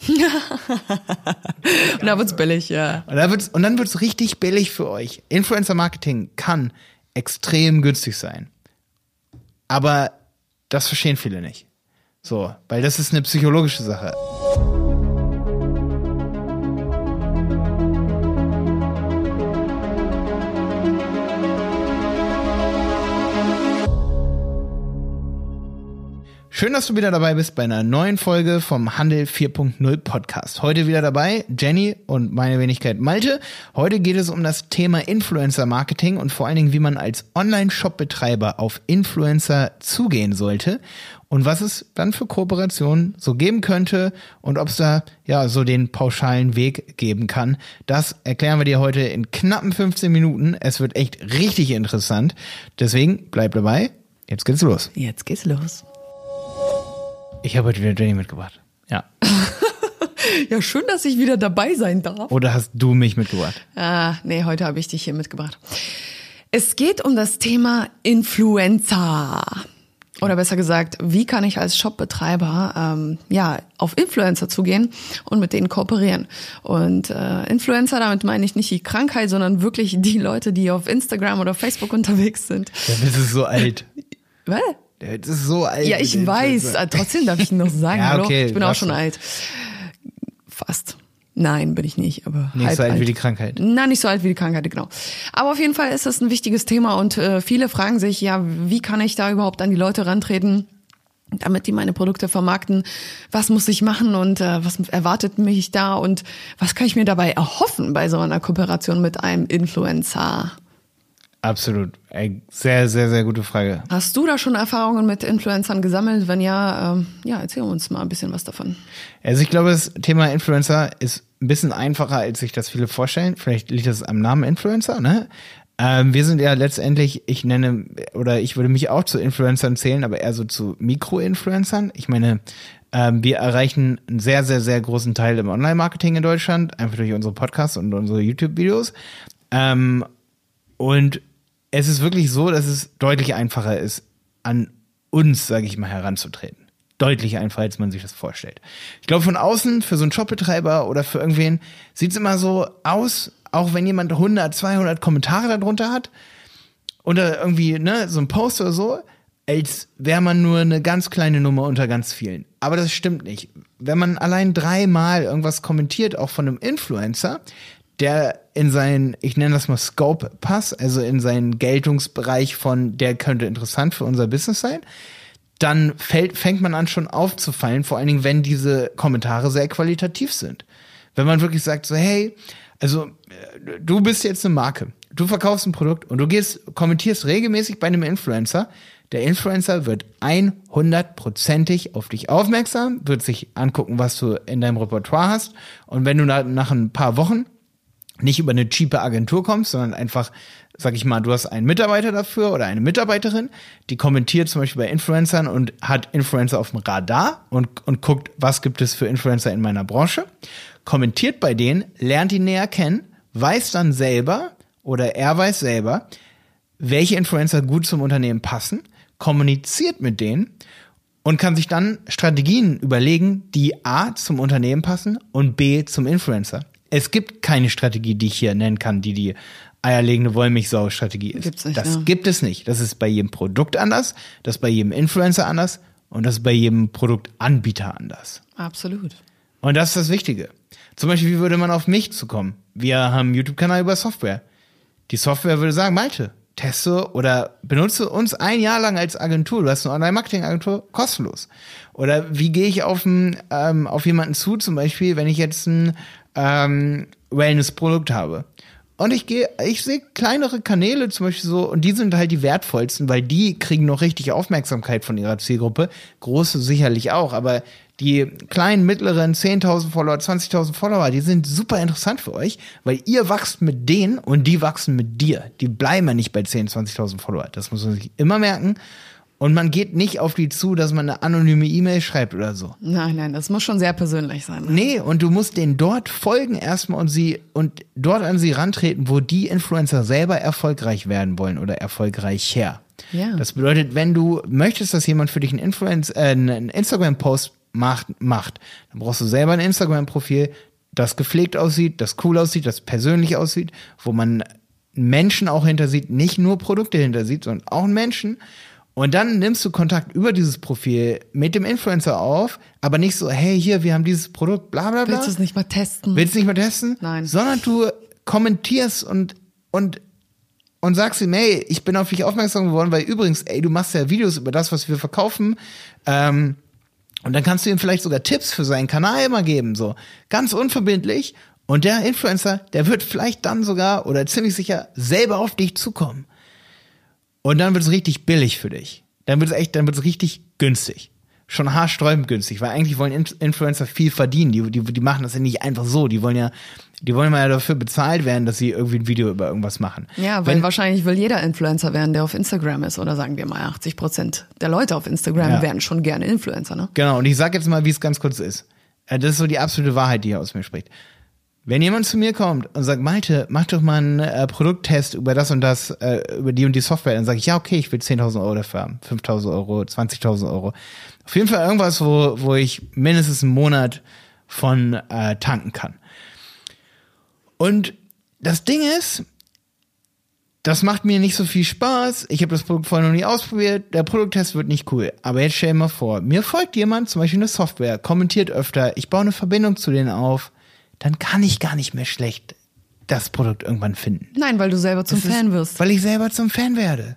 und da wird's billig, ja. Und, da wird's, und dann wird's richtig billig für euch. Influencer Marketing kann extrem günstig sein. Aber das verstehen viele nicht. So, weil das ist eine psychologische Sache. Schön, dass du wieder dabei bist bei einer neuen Folge vom Handel 4.0 Podcast. Heute wieder dabei Jenny und meine Wenigkeit Malte. Heute geht es um das Thema Influencer Marketing und vor allen Dingen, wie man als Online-Shop-Betreiber auf Influencer zugehen sollte und was es dann für Kooperationen so geben könnte und ob es da ja so den pauschalen Weg geben kann. Das erklären wir dir heute in knappen 15 Minuten. Es wird echt richtig interessant. Deswegen bleib dabei. Jetzt geht's los. Jetzt geht's los. Ich habe heute wieder Jenny mitgebracht. Ja. ja, schön, dass ich wieder dabei sein darf. Oder hast du mich mitgebracht? Ah, nee, heute habe ich dich hier mitgebracht. Es geht um das Thema Influencer. Oder besser gesagt, wie kann ich als Shopbetreiber ähm, ja auf Influencer zugehen und mit denen kooperieren? Und äh, Influencer, damit meine ich nicht die Krankheit, sondern wirklich die Leute, die auf Instagram oder Facebook unterwegs sind. Ja, das ist so alt. Was? Das ist so alt. Ja, ich weiß. Äh, Trotzdem darf ich noch sagen. Ja, okay, ich bin auch schon alt. Fast. Nein, bin ich nicht, aber Nicht halb so alt alt wie die Krankheit. Na, nicht so alt wie die Krankheit, genau. Aber auf jeden Fall ist das ein wichtiges Thema und äh, viele fragen sich, ja, wie kann ich da überhaupt an die Leute rantreten? damit die meine Produkte vermarkten. Was muss ich machen und äh, was erwartet mich da und was kann ich mir dabei erhoffen bei so einer Kooperation mit einem Influencer? Absolut. Sehr, sehr, sehr gute Frage. Hast du da schon Erfahrungen mit Influencern gesammelt? Wenn ja, ähm, ja, erzähl uns mal ein bisschen was davon. Also ich glaube, das Thema Influencer ist ein bisschen einfacher, als sich das viele vorstellen. Vielleicht liegt das am Namen Influencer, ne? Ähm, wir sind ja letztendlich, ich nenne, oder ich würde mich auch zu Influencern zählen, aber eher so zu Mikro-Influencern. Ich meine, ähm, wir erreichen einen sehr, sehr, sehr großen Teil im Online-Marketing in Deutschland, einfach durch unsere Podcasts und unsere YouTube-Videos. Ähm, und es ist wirklich so, dass es deutlich einfacher ist, an uns, sage ich mal, heranzutreten. Deutlich einfacher, als man sich das vorstellt. Ich glaube, von außen, für so einen Shopbetreiber oder für irgendwen, sieht es immer so aus, auch wenn jemand 100, 200 Kommentare darunter hat oder irgendwie ne, so ein Post oder so, als wäre man nur eine ganz kleine Nummer unter ganz vielen. Aber das stimmt nicht. Wenn man allein dreimal irgendwas kommentiert, auch von einem Influencer, der in seinen, ich nenne das mal Scope passt, also in seinen Geltungsbereich von, der könnte interessant für unser Business sein, dann fällt, fängt man an schon aufzufallen, vor allen Dingen, wenn diese Kommentare sehr qualitativ sind. Wenn man wirklich sagt so, hey, also äh, du bist jetzt eine Marke, du verkaufst ein Produkt und du gehst, kommentierst regelmäßig bei einem Influencer, der Influencer wird 100%ig auf dich aufmerksam, wird sich angucken, was du in deinem Repertoire hast und wenn du nach, nach ein paar Wochen nicht über eine cheape Agentur kommst, sondern einfach, sag ich mal, du hast einen Mitarbeiter dafür oder eine Mitarbeiterin, die kommentiert zum Beispiel bei Influencern und hat Influencer auf dem Radar und, und guckt, was gibt es für Influencer in meiner Branche, kommentiert bei denen, lernt ihn näher kennen, weiß dann selber oder er weiß selber, welche Influencer gut zum Unternehmen passen, kommuniziert mit denen und kann sich dann Strategien überlegen, die A zum Unternehmen passen und B zum Influencer. Es gibt keine Strategie, die ich hier nennen kann, die die eierlegende Wollmilchsau-Strategie ist. Gibt's nicht, das ja. gibt es nicht. Das ist bei jedem Produkt anders, das ist bei jedem Influencer anders und das ist bei jedem Produktanbieter anders. Absolut. Und das ist das Wichtige. Zum Beispiel, wie würde man auf mich zukommen? Wir haben einen YouTube-Kanal über Software. Die Software würde sagen, Malte, teste oder benutze uns ein Jahr lang als Agentur. Du hast eine Online-Marketing-Agentur kostenlos. Oder wie gehe ich auf, ein, ähm, auf jemanden zu, zum Beispiel, wenn ich jetzt ein ähm, Wellness-Produkt habe. Und ich gehe, ich sehe kleinere Kanäle zum Beispiel so, und die sind halt die wertvollsten, weil die kriegen noch richtig Aufmerksamkeit von ihrer Zielgruppe. Große sicherlich auch, aber die kleinen, mittleren 10.000 Follower, 20.000 Follower, die sind super interessant für euch, weil ihr wachst mit denen und die wachsen mit dir. Die bleiben ja nicht bei 10.000, 20.000 Follower. Das muss man sich immer merken. Und man geht nicht auf die zu, dass man eine anonyme E-Mail schreibt oder so. Nein, nein, das muss schon sehr persönlich sein. Nee, und du musst denen dort folgen erstmal und sie und dort an sie rantreten, wo die Influencer selber erfolgreich werden wollen oder erfolgreicher. Ja. Das bedeutet, wenn du möchtest, dass jemand für dich einen Influencer, äh, einen Instagram-Post macht, macht. Dann brauchst du selber ein Instagram-Profil, das gepflegt aussieht, das cool aussieht, das persönlich aussieht, wo man Menschen auch hinter sieht, nicht nur Produkte hinter sieht, sondern auch Menschen. Und dann nimmst du Kontakt über dieses Profil mit dem Influencer auf, aber nicht so, hey, hier, wir haben dieses Produkt, bla bla bla. Willst du es nicht mal testen? Willst du nicht mal testen? Nein. Sondern du kommentierst und, und, und sagst ihm, hey, ich bin auf dich aufmerksam geworden, weil übrigens, ey, du machst ja Videos über das, was wir verkaufen. Ähm, und dann kannst du ihm vielleicht sogar Tipps für seinen Kanal immer geben, so. Ganz unverbindlich. Und der Influencer, der wird vielleicht dann sogar oder ziemlich sicher selber auf dich zukommen. Und dann wird es richtig billig für dich. Dann wird es echt, dann wird es richtig günstig. Schon haarsträubend günstig, weil eigentlich wollen Influencer viel verdienen. Die, die, die machen das ja nicht einfach so. Die wollen ja, die wollen ja dafür bezahlt werden, dass sie irgendwie ein Video über irgendwas machen. Ja, weil Wenn, wahrscheinlich will jeder Influencer werden, der auf Instagram ist. Oder sagen wir mal, 80 Prozent der Leute auf Instagram ja. werden schon gerne Influencer, ne? Genau, und ich sag jetzt mal, wie es ganz kurz ist. Äh, das ist so die absolute Wahrheit, die hier aus mir spricht. Wenn jemand zu mir kommt und sagt, Malte, mach doch mal einen äh, Produkttest über das und das, äh, über die und die Software, dann sage ich, ja, okay, ich will 10.000 Euro dafür haben, 5.000 Euro, 20.000 Euro. Auf jeden Fall irgendwas, wo, wo ich mindestens einen Monat von äh, tanken kann. Und das Ding ist, das macht mir nicht so viel Spaß. Ich habe das Produkt vorher noch nie ausprobiert. Der Produkttest wird nicht cool. Aber jetzt stell dir mal vor, mir folgt jemand, zum Beispiel eine Software, kommentiert öfter, ich baue eine Verbindung zu denen auf dann kann ich gar nicht mehr schlecht das Produkt irgendwann finden. Nein, weil du selber zum das Fan ist, wirst. Weil ich selber zum Fan werde.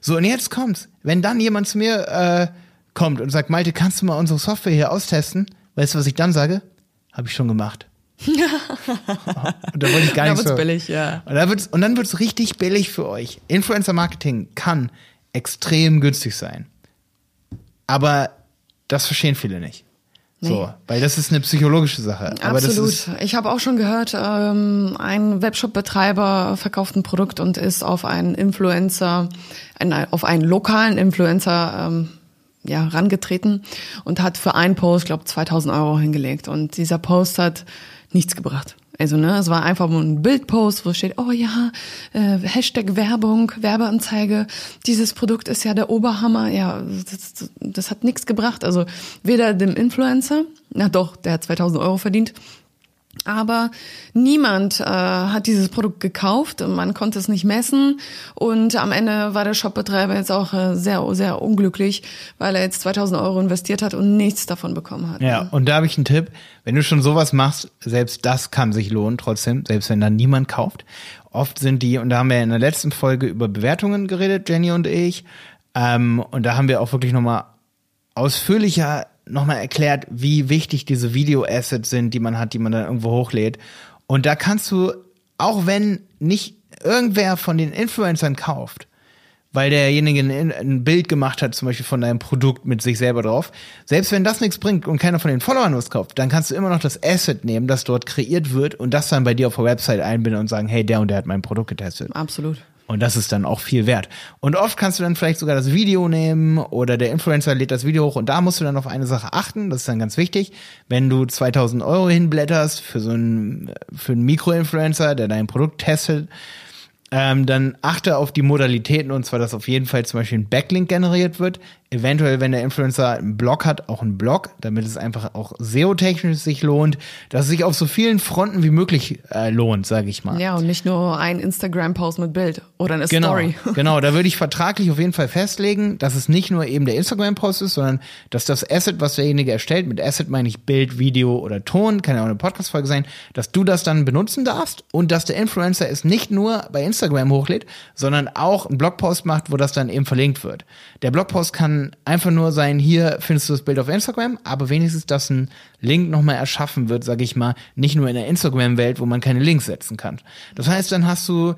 So, und jetzt kommt's. Wenn dann jemand zu mir äh, kommt und sagt, Malte, kannst du mal unsere Software hier austesten? Weißt du, was ich dann sage? Habe ich schon gemacht. und da wollte ich gar nicht da wird's so. billig, ja. Und, da wird's, und dann wird's richtig billig für euch. Influencer Marketing kann extrem günstig sein. Aber das verstehen viele nicht. Nee. So, weil das ist eine psychologische Sache. Absolut. ich habe auch schon gehört, ähm, ein Webshop-Betreiber verkauft ein Produkt und ist auf einen Influencer, ein, auf einen lokalen Influencer ähm, ja, rangetreten und hat für einen Post, glaube 2000 Euro hingelegt. Und dieser Post hat nichts gebracht. Also, ne, es war einfach nur ein Bildpost, wo steht, oh ja, äh, Hashtag Werbung, Werbeanzeige, dieses Produkt ist ja der Oberhammer. Ja, das, das hat nichts gebracht. Also weder dem Influencer, na doch, der hat 2000 Euro verdient, aber niemand äh, hat dieses Produkt gekauft, man konnte es nicht messen und am Ende war der Shopbetreiber jetzt auch äh, sehr, sehr unglücklich, weil er jetzt 2000 Euro investiert hat und nichts davon bekommen hat. Ja, und da habe ich einen Tipp, wenn du schon sowas machst, selbst das kann sich lohnen trotzdem, selbst wenn dann niemand kauft. Oft sind die, und da haben wir in der letzten Folge über Bewertungen geredet, Jenny und ich, ähm, und da haben wir auch wirklich nochmal ausführlicher nochmal erklärt, wie wichtig diese Video-Assets sind, die man hat, die man dann irgendwo hochlädt. Und da kannst du, auch wenn nicht irgendwer von den Influencern kauft, weil derjenige ein, Bild gemacht hat, zum Beispiel von deinem Produkt mit sich selber drauf. Selbst wenn das nichts bringt und keiner von den Followern was kauft, dann kannst du immer noch das Asset nehmen, das dort kreiert wird und das dann bei dir auf der Website einbinden und sagen, hey, der und der hat mein Produkt getestet. Absolut. Und das ist dann auch viel wert. Und oft kannst du dann vielleicht sogar das Video nehmen oder der Influencer lädt das Video hoch und da musst du dann auf eine Sache achten. Das ist dann ganz wichtig. Wenn du 2000 Euro hinblätterst für so einen, für einen Mikroinfluencer, der dein Produkt testet, ähm, dann achte auf die Modalitäten und zwar, dass auf jeden Fall zum Beispiel ein Backlink generiert wird. Eventuell, wenn der Influencer einen Blog hat, auch einen Blog, damit es einfach auch SEO-technisch sich lohnt, dass es sich auf so vielen Fronten wie möglich äh, lohnt, sage ich mal. Ja, und nicht nur ein Instagram-Post mit Bild oder eine genau, Story. genau, da würde ich vertraglich auf jeden Fall festlegen, dass es nicht nur eben der Instagram-Post ist, sondern dass das Asset, was derjenige erstellt, mit Asset meine ich Bild, Video oder Ton, kann ja auch eine Podcast-Folge sein, dass du das dann benutzen darfst und dass der Influencer es nicht nur bei Instagram hochlädt, sondern auch einen Blogpost macht, wo das dann eben verlinkt wird. Der Blogpost kann einfach nur sein, hier findest du das Bild auf Instagram, aber wenigstens, dass ein Link nochmal erschaffen wird, sage ich mal, nicht nur in der Instagram-Welt, wo man keine Links setzen kann. Das heißt, dann hast du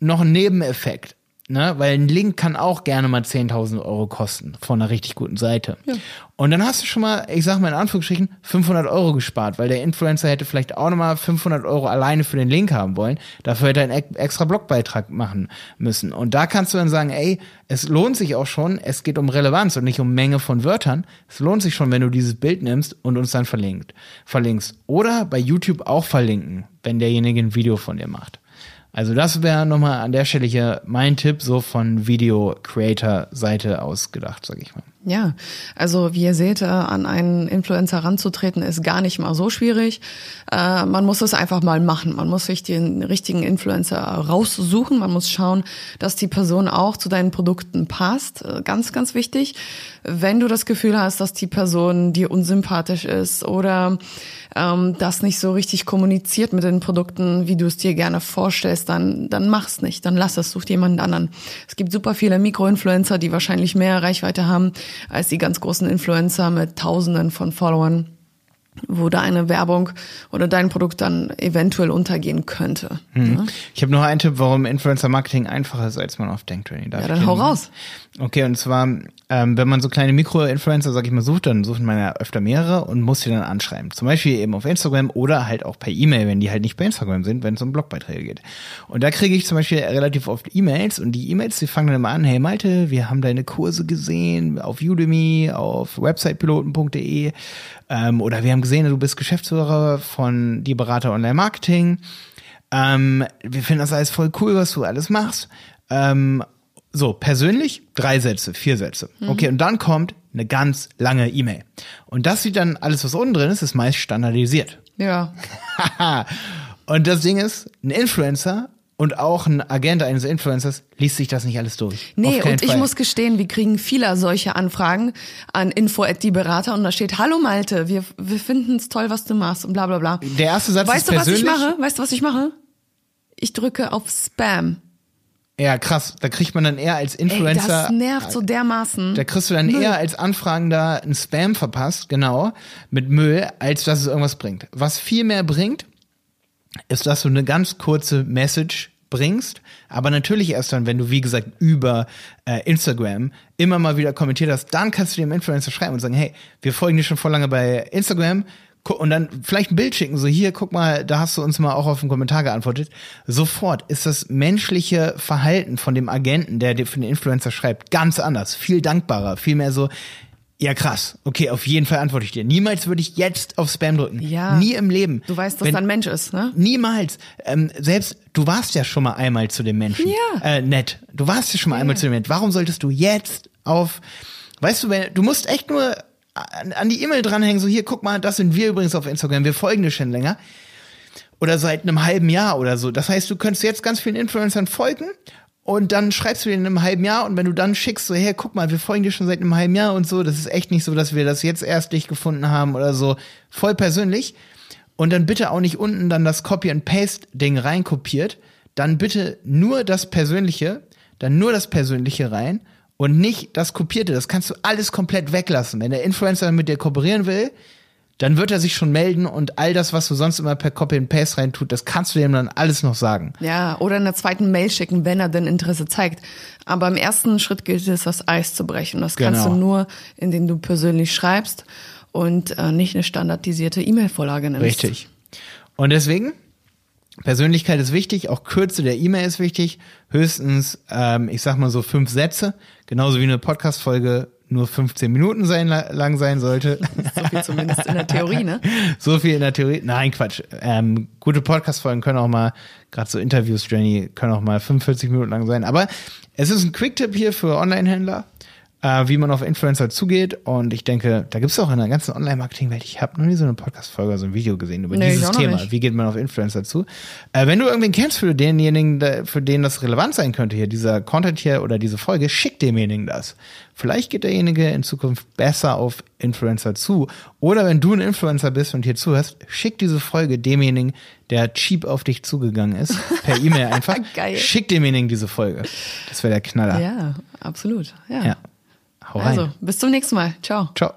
noch einen Nebeneffekt. Ne? Weil ein Link kann auch gerne mal 10.000 Euro kosten von einer richtig guten Seite. Ja. Und dann hast du schon mal, ich sag mal in Anführungsstrichen, 500 Euro gespart, weil der Influencer hätte vielleicht auch nochmal 500 Euro alleine für den Link haben wollen. Dafür hätte er einen extra Blogbeitrag machen müssen. Und da kannst du dann sagen, ey, es lohnt sich auch schon, es geht um Relevanz und nicht um Menge von Wörtern. Es lohnt sich schon, wenn du dieses Bild nimmst und uns dann verlinkt, verlinkst. Oder bei YouTube auch verlinken, wenn derjenige ein Video von dir macht. Also das wäre nochmal an der Stelle hier mein Tipp, so von Video-Creator-Seite ausgedacht, sag ich mal. Ja, also wie ihr seht, äh, an einen Influencer ranzutreten ist gar nicht mal so schwierig. Äh, man muss es einfach mal machen. Man muss sich den richtigen Influencer raussuchen. Man muss schauen, dass die Person auch zu deinen Produkten passt. Äh, ganz, ganz wichtig. Wenn du das Gefühl hast, dass die Person dir unsympathisch ist oder ähm, das nicht so richtig kommuniziert mit den Produkten, wie du es dir gerne vorstellst, dann, dann mach's nicht. Dann lass es, such dir jemanden anderen. Es gibt super viele Mikroinfluencer, die wahrscheinlich mehr Reichweite haben als die ganz großen Influencer mit Tausenden von Followern wo deine Werbung oder dein Produkt dann eventuell untergehen könnte. Hm. Ja? Ich habe noch einen Tipp, warum Influencer Marketing einfacher ist, als man oft denkt. Darf ja, dann hau raus. Okay, und zwar, ähm, wenn man so kleine Mikro-Influencer, sag ich mal, sucht, dann sucht man ja öfter mehrere und muss sie dann anschreiben. Zum Beispiel eben auf Instagram oder halt auch per E-Mail, wenn die halt nicht bei Instagram sind, wenn es um Blogbeiträge geht. Und da kriege ich zum Beispiel relativ oft E-Mails und die E-Mails, die fangen dann immer an, hey Malte, wir haben deine Kurse gesehen auf Udemy, auf websitepiloten.de ähm, oder wir haben gesehen, du bist Geschäftsführer von die Berater Online Marketing. Ähm, wir finden das alles voll cool, was du alles machst. Ähm, so, persönlich drei Sätze, vier Sätze. Mhm. Okay, und dann kommt eine ganz lange E-Mail. Und das sieht dann alles, was unten drin ist, ist meist standardisiert. Ja. und das Ding ist, ein Influencer und auch ein Agent eines Influencers liest sich das nicht alles durch. Nee, und ich Fall. muss gestehen, wir kriegen viele solche Anfragen an info at die Berater und da steht, hallo Malte, wir, wir finden es toll, was du machst und bla bla bla. Der erste Satz weißt ist du, was ich mache? Weißt du, was ich mache? Ich drücke auf Spam. Ja, krass. Da kriegt man dann eher als Influencer. Ey, das nervt so dermaßen. Da kriegst du dann Müll. eher als Anfragender ein Spam verpasst, genau, mit Müll, als dass es irgendwas bringt. Was viel mehr bringt, ist, dass du eine ganz kurze Message bringst, aber natürlich erst dann, wenn du, wie gesagt, über äh, Instagram immer mal wieder kommentiert hast, dann kannst du dem Influencer schreiben und sagen, hey, wir folgen dir schon vor lange bei Instagram, und dann vielleicht ein Bild schicken, so hier, guck mal, da hast du uns mal auch auf einen Kommentar geantwortet. Sofort ist das menschliche Verhalten von dem Agenten, der für den Influencer schreibt, ganz anders, viel dankbarer, viel mehr so, ja krass, okay, auf jeden Fall antworte ich dir. Niemals würde ich jetzt auf Spam drücken. Ja. Nie im Leben. Du weißt, dass Wenn, da ein Mensch ist, ne? Niemals. Ähm, selbst, du warst ja schon mal einmal zu dem Menschen. Ja. Äh, nett. Du warst ja schon mal ja. einmal zu dem Menschen. Warum solltest du jetzt auf, weißt du, wenn, du musst echt nur an, die E-Mail dranhängen, so hier, guck mal, das sind wir übrigens auf Instagram, wir folgen dir schon länger. Oder seit einem halben Jahr oder so. Das heißt, du könntest jetzt ganz vielen Influencern folgen und dann schreibst du dir in einem halben Jahr und wenn du dann schickst, so, hey, guck mal, wir folgen dir schon seit einem halben Jahr und so, das ist echt nicht so, dass wir das jetzt erst dich gefunden haben oder so, voll persönlich. Und dann bitte auch nicht unten dann das Copy and Paste Ding reinkopiert, dann bitte nur das Persönliche, dann nur das Persönliche rein und nicht das Kopierte. Das kannst du alles komplett weglassen. Wenn der Influencer mit dir kooperieren will, dann wird er sich schon melden und all das, was du sonst immer per Copy and Paste rein tut, das kannst du ihm dann alles noch sagen. Ja, oder in der zweiten Mail schicken, wenn er denn Interesse zeigt. Aber im ersten Schritt gilt es, das Eis zu brechen. Das genau. kannst du nur, indem du persönlich schreibst und äh, nicht eine standardisierte E-Mail-Vorlage nimmst. Richtig. Und deswegen Persönlichkeit ist wichtig, auch Kürze der E-Mail ist wichtig. Höchstens, ähm, ich sag mal so fünf Sätze, genauso wie eine Podcast-Folge nur 15 Minuten sein, lang sein sollte. So viel zumindest in der Theorie, ne? so viel in der Theorie. Nein, Quatsch. Ähm, gute Podcast-Folgen können auch mal, gerade so Interviews, Jenny, können auch mal 45 Minuten lang sein. Aber es ist ein Quick-Tipp hier für Online-Händler äh, wie man auf Influencer zugeht. Und ich denke, da gibt es auch in der ganzen Online-Marketing-Welt, ich habe noch nie so eine Podcast-Folge, so ein Video gesehen über nee, dieses Thema. Wie geht man auf Influencer zu? Äh, wenn du irgendwen kennst für denjenigen, für den das relevant sein könnte hier, dieser Content hier oder diese Folge, schick demjenigen das. Vielleicht geht derjenige in Zukunft besser auf Influencer zu. Oder wenn du ein Influencer bist und hier zuhörst, schick diese Folge demjenigen, der cheap auf dich zugegangen ist, per E-Mail einfach. Geil. Schick demjenigen diese Folge. Das wäre der Knaller. Ja, absolut. ja. ja. Hau rein. Also, bis zum nächsten Mal. Ciao. Ciao.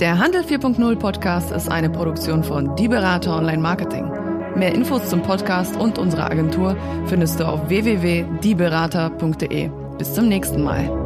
Der Handel 4.0 Podcast ist eine Produktion von Die Berater Online Marketing. Mehr Infos zum Podcast und unserer Agentur findest du auf www.dieberater.de. Bis zum nächsten Mal.